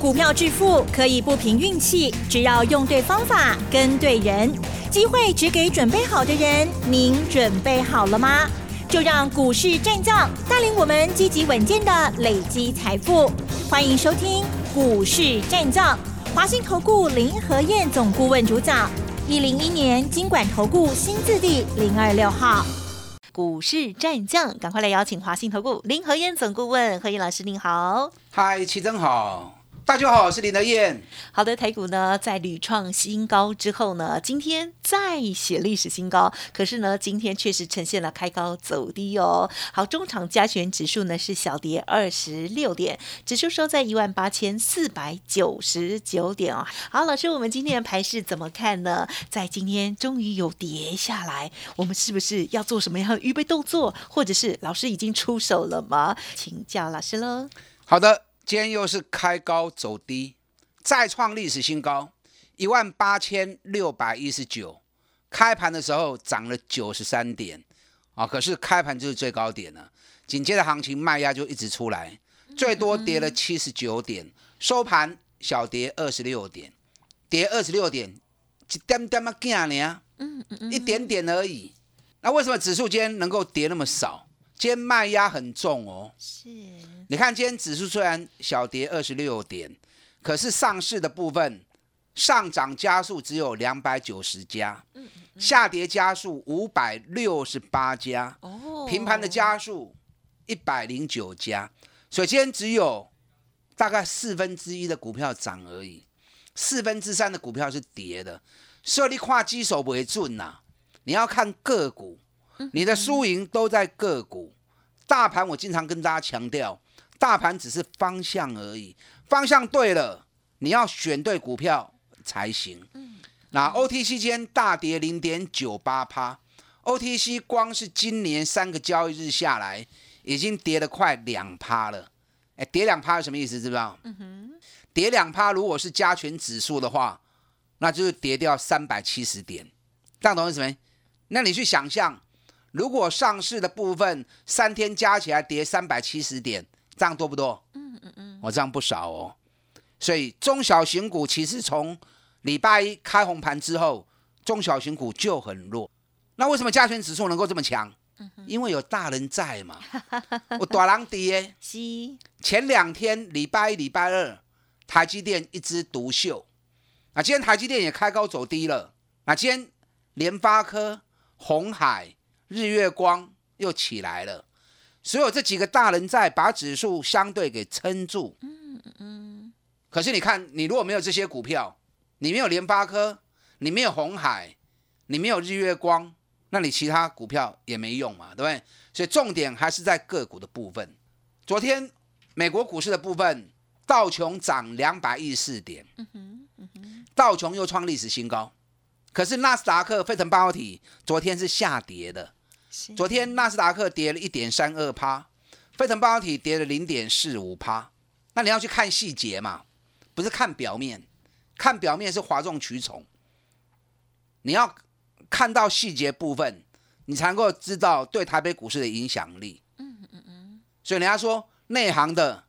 股票致富可以不凭运气，只要用对方法、跟对人，机会只给准备好的人。您准备好了吗？就让股市战将带领我们积极稳健的累积财富。欢迎收听股市战将，华信投顾林和燕总顾问主讲，一零一年经管投顾新字第零二六号。股市战将，赶快来邀请华信投顾林和燕总顾问何燕老师，您好。嗨，齐真好。大家好，我是林德燕。好的，台股呢在屡创新高之后呢，今天再写历史新高。可是呢，今天确实呈现了开高走低哦。好，中场加权指数呢是小跌二十六点，指数收在一万八千四百九十九点哦。好，老师，我们今天的盘势怎么看呢？在今天终于有跌下来，我们是不是要做什么样的预备动作，或者是老师已经出手了吗？请教老师喽。好的。今天又是开高走低，再创历史新高，一万八千六百一十九。开盘的时候涨了九十三点啊，可是开盘就是最高点了。紧接着行情卖压就一直出来，最多跌了七十九点，收盘小跌二十六点，跌二十六点，一点点啊，惊呢，嗯嗯嗯，一点点而已。那为什么指数今天能够跌那么少？今天卖压很重哦，是。你看今天指数虽然小跌二十六点，可是上市的部分上涨加速只有两百九十家，下跌加速五百六十八家，哦，平盘的加速一百零九家，所以今天只有大概四分之一的股票涨而已，四分之三的股票是跌的。所以你跨基手为准呐，你要看个股。你的输赢都在个股，大盘我经常跟大家强调，大盘只是方向而已，方向对了，你要选对股票才行。那 OTC 间大跌零点九八趴，OTC 光是今年三个交易日下来，已经跌了快两趴了。哎，跌两趴是什么意思？知不知道？嗯哼，跌两趴，如果是加权指数的话，那就是跌掉三百七十点。这样懂意思没？那你去想象。如果上市的部分三天加起来跌三百七十点，这样多不多？嗯嗯嗯，我这样不少哦。所以中小型股其实从礼拜一开红盘之后，中小型股就很弱。那为什么加权指数能够这么强？因为有大人在嘛。我大狼跌。是。前两天礼拜一、礼拜二，台积电一枝独秀。那今天台积电也开高走低了。那今天联发科、红海。日月光又起来了，所有这几个大人在把指数相对给撑住。嗯嗯。可是你看，你如果没有这些股票，你没有联发科，你没有红海，你没有日月光，那你其他股票也没用嘛，对不对？所以重点还是在个股的部分。昨天美国股市的部分，道琼涨两百一十四点，道琼又创历史新高。可是纳斯达克费城半导体昨天是下跌的。昨天纳斯达克跌了一点三二趴，非城半导体跌了零点四五趴。那你要去看细节嘛，不是看表面，看表面是哗众取宠。你要看到细节部分，你才能够知道对台北股市的影响力。嗯嗯嗯。所以人家说内行的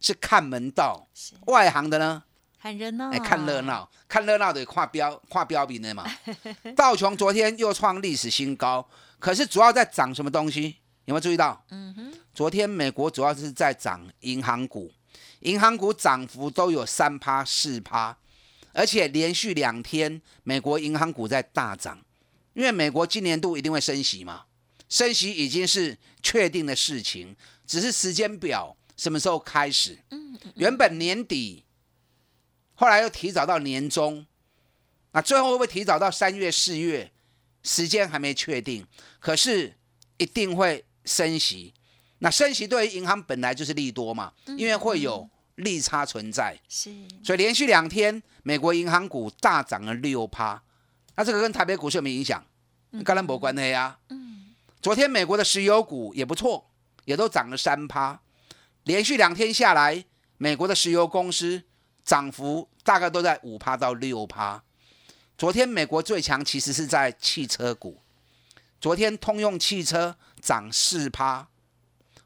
是看门道，外行的呢看热闹。哎，看热闹，看热闹的跨标跨标比的嘛。道琼昨天又创历史新高。可是主要在涨什么东西？有没有注意到？嗯哼，昨天美国主要是在涨银行股，银行股涨幅都有三趴四趴，而且连续两天美国银行股在大涨，因为美国今年度一定会升息嘛，升息已经是确定的事情，只是时间表什么时候开始？嗯，原本年底，后来又提早到年中，那最后会不会提早到三月四月？时间还没确定，可是一定会升息。那升息对于银行本来就是利多嘛，因为会有利差存在。是，所以连续两天美国银行股大涨了六趴。那这个跟台北股市有没有影响？跟兰博关系啊。嗯。昨天美国的石油股也不错，也都涨了三趴。连续两天下来，美国的石油公司涨幅大概都在五趴到六趴。昨天美国最强其实是在汽车股，昨天通用汽车涨四趴，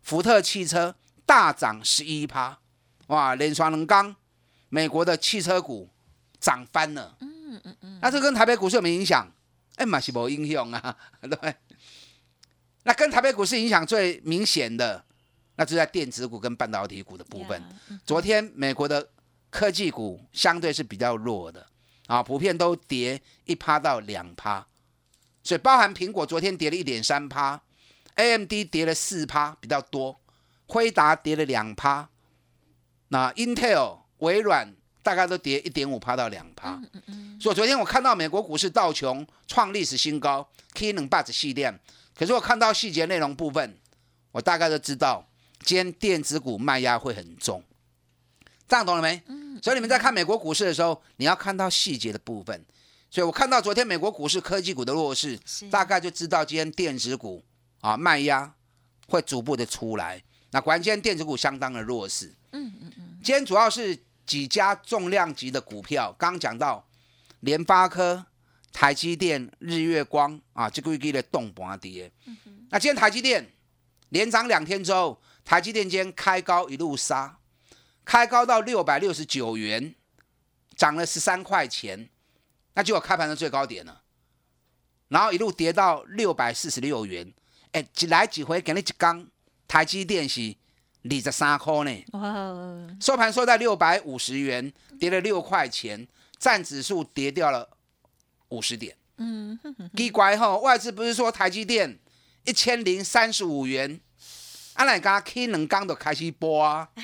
福特汽车大涨十一趴，哇，连双能刚美国的汽车股涨翻了。嗯嗯嗯。那这跟台北股市有没有影响？哎，嘛是无影响啊，对 不对？那跟台北股市影响最明显的，那就在电子股跟半导体股的部分。昨天美国的科技股相对是比较弱的啊，普遍都跌一趴到两趴，所以包含苹果昨天跌了一点三趴，AMD 跌了四趴比较多，辉达跌了两趴，那 Intel、微软大概都跌一点五趴到两趴。所以昨天我看到美国股市道琼创历史新高，K 能霸子系列。可是我看到细节内容部分，我大概都知道，今天电子股卖压会很重，这样懂了没？所以你们在看美国股市的时候，你要看到细节的部分。所以我看到昨天美国股市科技股的弱势，大概就知道今天电子股啊卖压会逐步的出来。那果然今天电子股相当的弱势。嗯嗯嗯。今天主要是几家重量级的股票，刚刚讲到联发科。台积电、日月光啊，这个月的动盘跌。那今天台积电连涨两天之后，台积电今天开高一路杀，开高到六百六十九元，涨了十三块钱，那就有开盘的最高点了。然后一路跌到六百四十六元，哎，几来几回给你一缸，台积电是二十三块呢。哇！收盘收在六百五十元，跌了六块钱，占指数跌掉了。五十点，嗯，奇怪哈，外资不是说台积电一千零三十五元，阿奶家 K 能刚都开始播啊。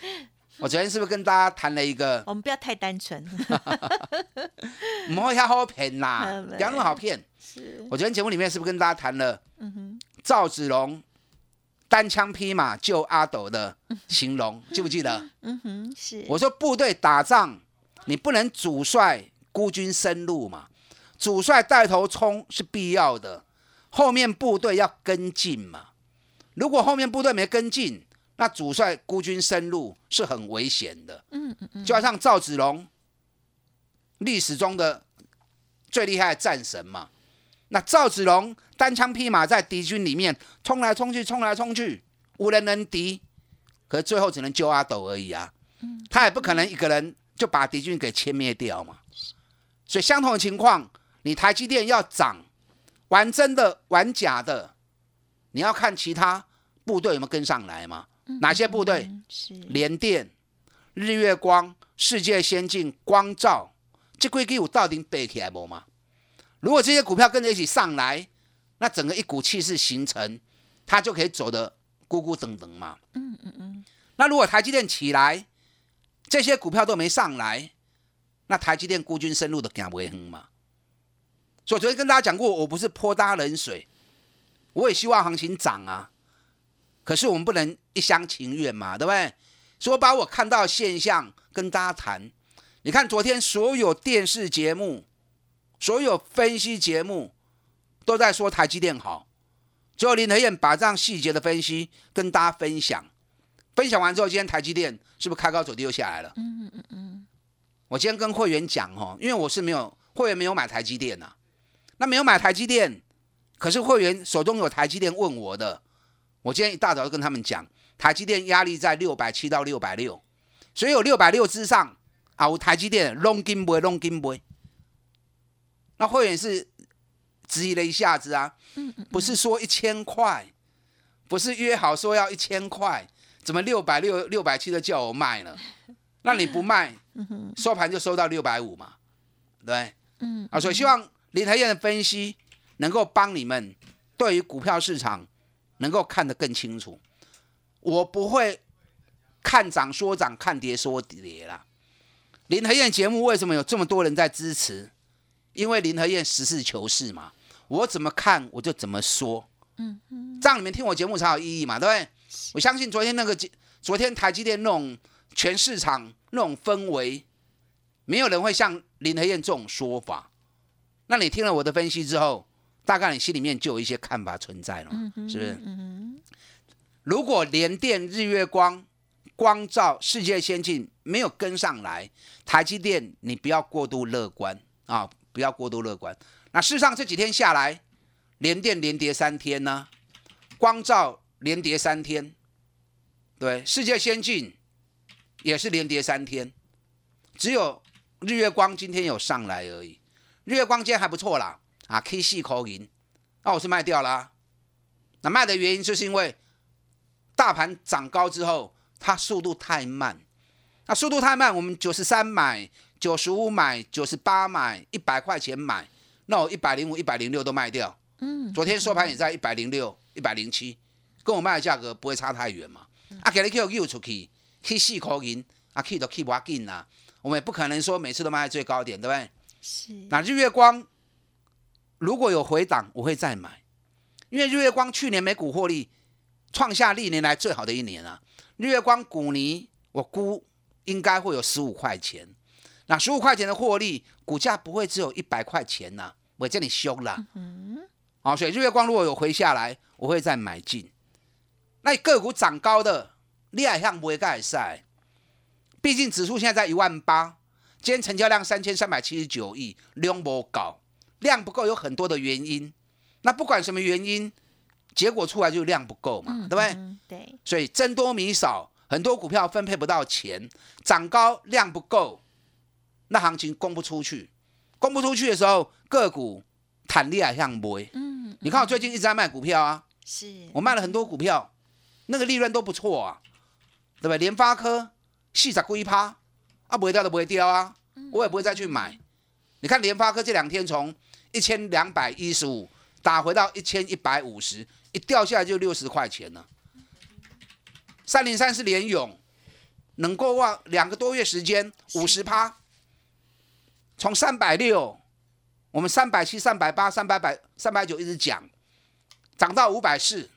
我昨天是不是跟大家谈了一个？我们不要太单纯，唔好遐好骗啦，不要那么好骗。是，我昨天节目里面是不是跟大家谈了？嗯哼，赵子龙单枪匹马救阿斗的形容，记不记得？嗯哼，是。我说部队打仗，你不能主帅。孤军深入嘛，主帅带头冲是必要的，后面部队要跟进嘛。如果后面部队没跟进，那主帅孤军深入是很危险的。嗯嗯嗯，就好像赵子龙，历史中的最厉害的战神嘛。那赵子龙单枪匹马在敌军里面冲来冲去，冲来冲去，无人能敌，可是最后只能救阿斗而已啊。他也不可能一个人就把敌军给歼灭掉嘛。所以相同的情况，你台积电要涨，玩真的玩假的，你要看其他部队有没有跟上来嘛？哪些部队？是联电、日月光、世界先进、光照，这规矩有到底背起来不吗？如果这些股票跟着一起上来，那整个一股气势形成，它就可以走得咕咕噔噔嘛。嗯嗯嗯。那如果台积电起来，这些股票都没上来。那台积电孤军深入的行不会嘛？所以昨天跟大家讲过，我不是泼大家冷水，我也希望行情涨啊。可是我们不能一厢情愿嘛，对不对？所以我把我看到现象跟大家谈。你看昨天所有电视节目、所有分析节目都在说台积电好，只有林德燕把这样细节的分析跟大家分享。分享完之后，今天台积电是不是开高走低又下来了？嗯嗯嗯嗯。我今天跟会员讲哦，因为我是没有会员没有买台积电呐，那没有买台积电，可是会员手中有台积电问我的，我今天一大早就跟他们讲，台积电压力在六百七到六百六，所以有六百六之上啊，我台积电 long 金杯 long 金杯，那会员是质疑了一下子啊，不是说一千块，不是约好说要一千块，怎么六百六六百七的叫我卖了？那你不卖？收盘就收到六百五嘛，对，嗯啊，所以希望林台燕的分析能够帮你们对于股票市场能够看得更清楚。我不会看涨说涨，看跌说跌啦。林和燕节目为什么有这么多人在支持？因为林和燕实事求是嘛，我怎么看我就怎么说，嗯嗯，这样你们听我节目才有意义嘛，对不对？我相信昨天那个昨天台积电那种。全市场那种氛围，没有人会像林和燕这种说法。那你听了我的分析之后，大概你心里面就有一些看法存在了，是不是？如果联电、日月光、光照、世界先进没有跟上来，台积电你不要过度乐观啊，不要过度乐观。那事实上这几天下来，联电连跌三天呢，光照连跌三天，对，世界先进。也是连跌三天，只有日月光今天有上来而已。日月光今天还不错啦，啊，K 细口银，那我是卖掉啦。那卖的原因就是因为大盘涨高之后，它速度太慢。那速度太慢，我们九十三买，九十五买，九十八买，一百块钱买，那我一百零五、一百零六都卖掉。嗯，昨天收盘也在一百零六、一百零七，跟我卖的价格不会差太远嘛。啊，给你 Q Q 出去，K 四块银，啊 K 都 K 不紧呐。我们也不可能说每次都卖在最高点，对不对？是。那日月光如果有回档，我会再买，因为日月光去年每股获利创下历年来最好的一年啊。日月光股泥我估应该会有十五块钱，那十五块钱的获利，股价不会只有一百块钱呐，我叫你凶了。嗯。好，所以日月光如果有回下来，我会再买进。那个股涨高的，你也向不会盖赛。毕竟指数现在在一万八，今天成交量三千三百七十九亿，量不高，量不够有很多的原因。那不管什么原因，结果出来就量不够嘛，对不对？对。所以增多米少，很多股票分配不到钱，涨高量不够，那行情供不出去，供不出去的时候，个股弹力还向不会。嗯。你看我最近一直在卖股票啊，是我卖了很多股票。那个利润都不错啊，对不对？联发科四十几趴，啊，不会掉都不会掉啊，我也不会再去买。你看联发科这两天从一千两百一十五打回到一千一百五十，一掉下来就六十块钱了。三零三是连勇，能够望两个多月时间五十趴，从三百六，我们三百七、三百八、三百百、三百九一直讲，涨到五百四。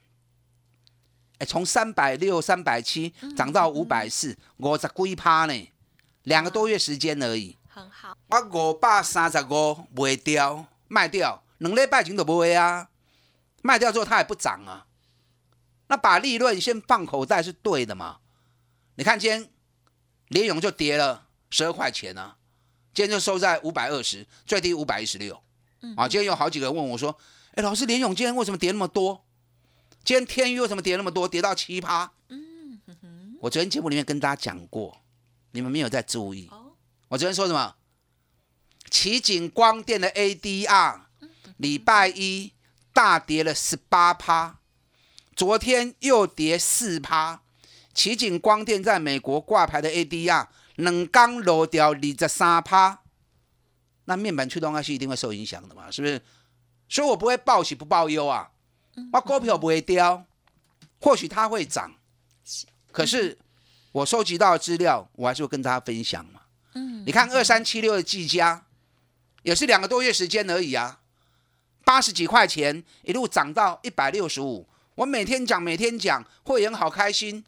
从三百六、三百七涨到五百四，五十几趴呢，两个多月时间而已。很好。我五百三十五卖掉，卖掉，两礼拜前都不会啊。卖掉之后它也不涨啊。那把利润先放口袋是对的嘛？你看今天联勇就跌了十二块钱啊，今天就收在五百二十，最低五百一十六。啊，今天有好几个人问我说：“哎，老师，联勇今天为什么跌那么多？”今天天宇为什么跌那么多？跌到奇葩。嗯。我昨天节目里面跟大家讲过，你们没有在注意。我昨天说什么？奇景光电的 ADR，礼拜一大跌了十八趴，昨天又跌四趴。奇景光电在美国挂牌的 ADR，冷刚落掉二十三趴。那面板驱动 IC 一定会受影响的嘛？是不是？所以我不会报喜不报忧啊。我股票不会掉，或许它会涨，可是我收集到的资料，我还是会跟大家分享嘛。嗯，你看二三七六的技嘉，也是两个多月时间而已啊，八十几块钱一路涨到一百六十五，我每天讲每天讲，会员好开心。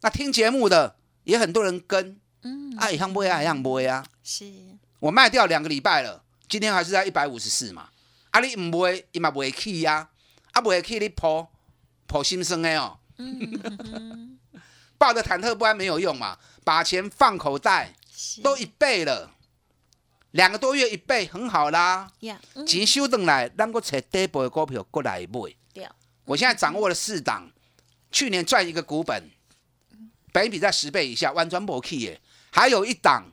那听节目的也很多人跟，嗯，啊，一样不会啊，一样不会啊。是，我卖掉两个礼拜了，今天还是在一百五十四嘛。啊，你唔会，伊嘛不会去呀。啊，不会去你破破心生的哦，抱着忐忑不安没有用嘛，把钱放口袋，都一倍了，两个多月一倍很好啦。钱收回来，咱个找底部的股票过来买。我现在掌握了四档，去年赚一个股本，本比在十倍以下，完全不去耶。还有一档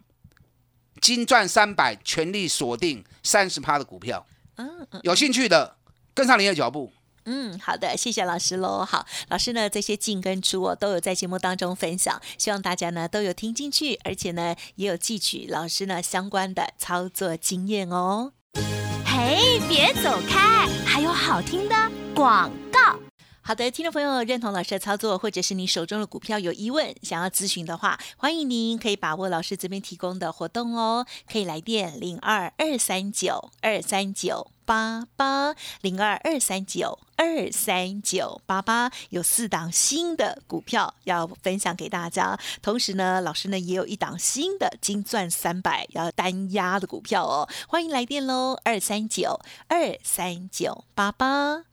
金赚三百，全力锁定三十趴的股票。嗯嗯，有兴趣的跟上您的脚步。嗯，好的，谢谢老师喽。好，老师呢这些进跟出哦都有在节目当中分享，希望大家呢都有听进去，而且呢也有汲取老师呢相关的操作经验哦。嘿，别走开，还有好听的广告。好的，听众朋友认同老师的操作，或者是你手中的股票有疑问，想要咨询的话，欢迎您可以把握老师这边提供的活动哦，可以来电零二二三九二三九八八零二二三九二三九八八，有四档新的股票要分享给大家，同时呢，老师呢也有一档新的金钻三百要单压的股票哦，欢迎来电喽，二三九二三九八八。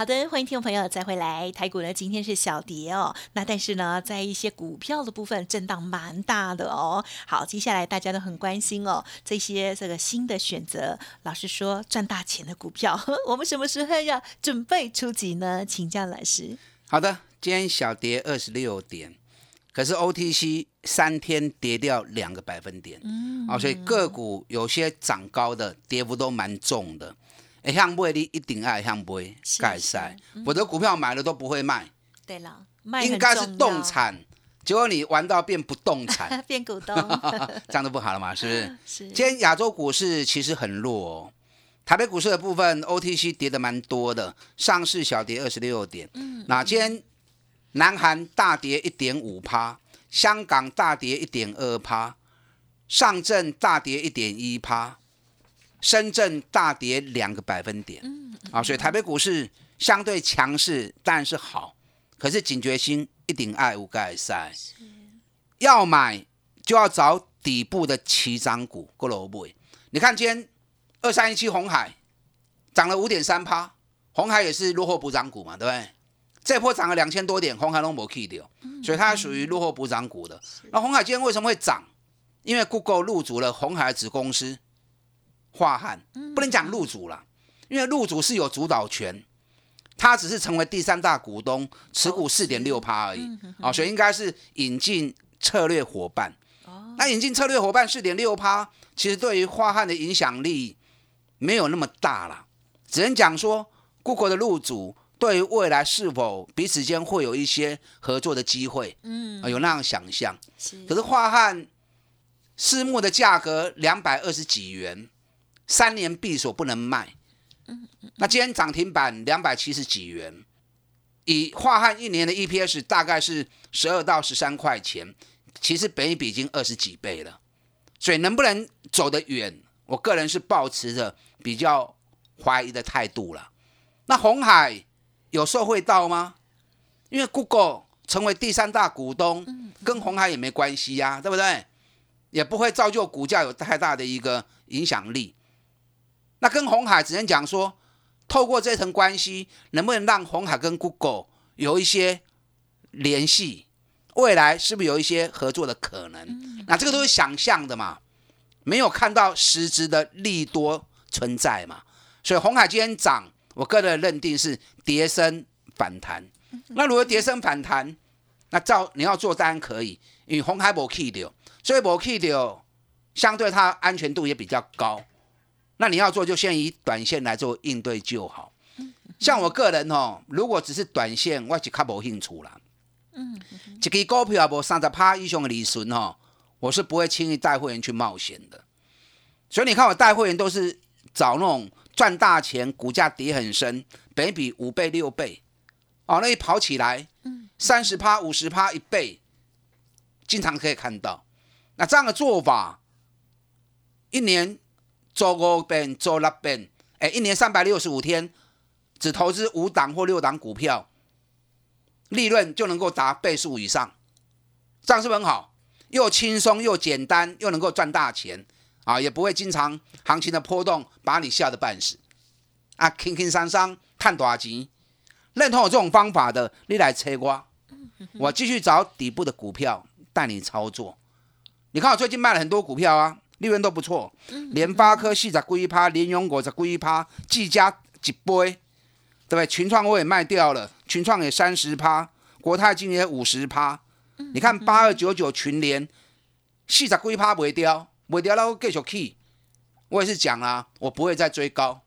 好的，欢迎听众朋友再回来。台股呢今天是小跌哦，那但是呢，在一些股票的部分震荡蛮大的哦。好，接下来大家都很关心哦，这些这个新的选择，老师说赚大钱的股票，我们什么时候要准备出击呢？请教老师。好的，今天小跌二十六点，可是 OTC 三天跌掉两个百分点，嗯，啊，所以个股有些涨高的，跌幅都蛮重的。哎，向买你一定爱向买，盖赛，我的股票买了都不会卖。对了，应该是动产，结果你玩到变不动产，变股东，这样都不好了嘛？是不是？是。今天亚洲股市其实很弱，哦台北股市的部分 OTC 跌的蛮多的，上市小跌二十六点。嗯。那今天南韩大跌一点五趴，香港大跌一点二趴，上证大跌一点一趴。深圳大跌两个百分点，啊，所以台北股市相对强势，当然是好，可是警觉心一定爱无盖塞，要买就要找底部的起涨股，过萝卜。你看今天二三一七红海涨了五点三趴，红海也是落后补涨股嘛，对不对？这波涨了两千多点，红海都没 K 掉，所以它属于落后补涨股的。那红海今天为什么会涨？因为 Google 入主了红海子公司。华汉不能讲入主了，因为入主是有主导权，他只是成为第三大股东，持股四点六趴而已啊，所以应该是引进策略伙伴。那引进策略伙伴四点六趴，其实对于化汉的影响力没有那么大了，只能讲说，Google 的入主对于未来是否彼此间会有一些合作的机会，嗯，有那样想象。可是华汉私募的价格两百二十几元。三年闭锁不能卖，那今天涨停板两百七十几元，以华汉一年的 EPS 大概是十二到十三块钱，其实本益比已经二十几倍了，所以能不能走得远，我个人是保持着比较怀疑的态度了。那红海有受惠到吗？因为 Google 成为第三大股东，跟红海也没关系呀，对不对？也不会造就股价有太大的一个影响力。那跟红海只能讲说，透过这层关系，能不能让红海跟 Google 有一些联系？未来是不是有一些合作的可能？那这个都是想象的嘛，没有看到实质的利多存在嘛。所以红海今天涨，我个人认定是跌升反弹。那如果跌升反弹，那照你要做当然可以，因为红海没 K 掉，所以没 K 掉，相对它安全度也比较高。那你要做就先以短线来做应对就好。像我个人哦，如果只是短线，我就较无兴趣啦。嗯，一支股票无三十趴以上的利润哦，我是不会轻易带会员去冒险的。所以你看我带会员都是找那种赚大钱、股价跌很深、倍比五倍六倍哦，那一跑起来，嗯三十趴、五十趴一倍，经常可以看到。那这样的做法，一年。做五遍，做六遍，哎，一年三百六十五天，只投资五档或六档股票，利润就能够达倍数以上，这样是不是很好？又轻松又简单，又能够赚大钱啊！也不会经常行情的波动把你吓得半死啊！轻轻松松赚大钱，认同我这种方法的，你来催我，我继续找底部的股票带你操作。你看我最近卖了很多股票啊。利润都不错，联发科四十几趴，联永五十几趴，技嘉一杯，对不对？群创我也卖掉了，群创也三十趴，国泰金也五十趴。你看八二九九群联四十几趴卖掉，卖掉了我继续去。我也是讲啊，我不会再追高，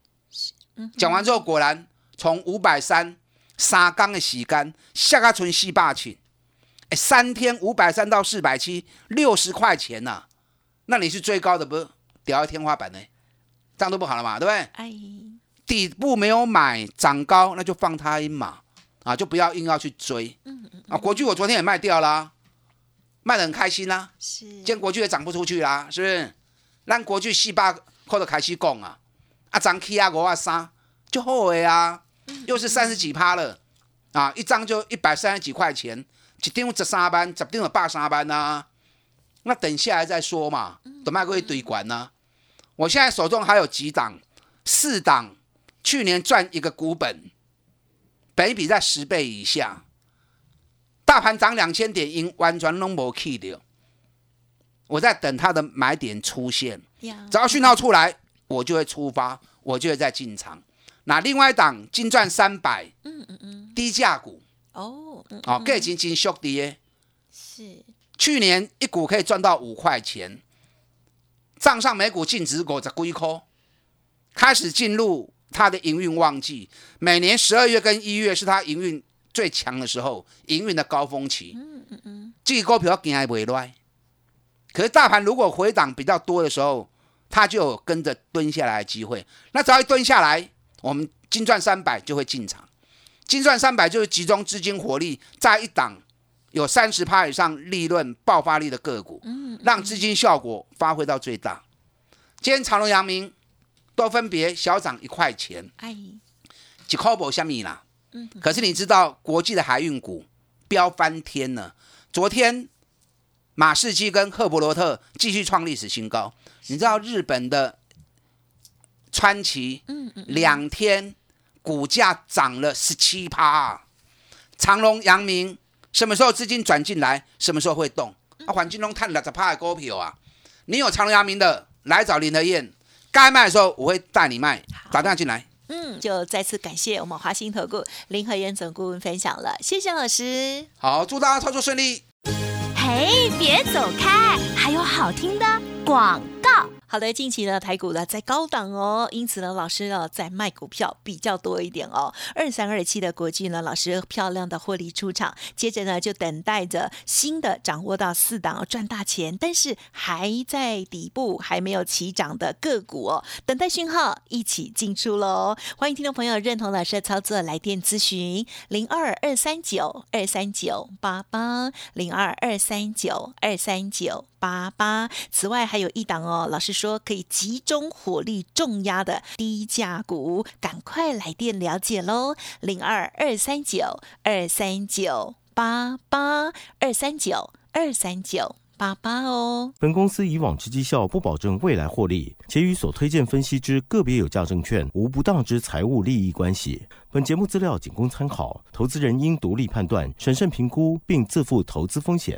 讲完之后，果然从五百三三缸的洗干，下个存四百七，哎，三天五百三到四百七，六十块钱呐、那你是最高的，不是屌到天花板呢？这样都不好了嘛，对不对？哎，底部没有买涨高，那就放它一马啊，就不要硬要去追。啊，国巨我昨天也卖掉啦，卖的很开心啦、是今天国巨也涨不出去啦，是不是？让国巨四百块就开始讲啊，啊涨起啊五啊三，就后悔啊，又是三十几趴了啊，一张就一百三十几块钱，一张十三班，十张就百三班呐、那等下来再说嘛，等卖过一堆管呢、我现在手中还有几档，四档，去年赚一个股本，本益比在十倍以下，大盘涨两千点，因完全拢无去掉。我在等它的买点出现，只要讯号出来，我就会出发，我就会再进场。那另外一档金赚三百，嗯嗯嗯，低价股。哦，嗯哦，价钱真俗的耶。是去年一股可以赚到五块钱，账上每股净值五十几块，开始进入它的营运旺季。每年十二月跟一月是它营运最强的时候，营运的高峰期。嗯嗯嗯，这个股票行还袂赖。可是大盘如果回档比较多的时候，它就有跟着蹲下来的机会。那只要一蹲下来，我们金赚三百就会进场。金赚三百就是集中资金火力在一档有三十趴以上利润爆发力的个股，让资金效果发挥到最大。今天长隆、阳明都分别小涨一块钱，哎，几块不下米啦。可是你知道国际的海运股飙翻天了，昨天马士基跟赫伯罗特继续创历史新高。你知道日本的川崎，两天股价涨了十七趴，长隆、阳明什么时候资金转进来，什么时候会动？啊，环境中探了十趴的股票啊，你有长隆、阳明的，来找林德燕，该卖的时候我会带你卖，打电话进来。嗯，就再次感谢我们华兴投顾林和燕总顾问分享了，谢谢老师。好，祝大家操作顺利。嘿，别走开，还有好听的广告。好的，近期呢台股呢在高档哦，因此呢老师呢在卖股票比较多一点哦。二三二七的国际呢，老师漂亮的获利出场，接着呢就等待着新的掌握到四档哦赚大钱，但是还在底部还没有起涨的个股哦，等待讯号一起进出喽。欢迎听众朋友认同老师的操作，来电咨询零二二三九二三九八八零二二三九二三九八八。此外还有一档哦，老师说可以集中火力重压的低价股，赶快来电了解喽，零二二三九二三九八八二三九二三九八八哦。本公司以往之绩效不保证未来获利，且与所推荐分析之个别有价证券无不当之财务利益关系。本节目资料仅供参考，投资人应独立判断、审慎评估，并自负投资风险。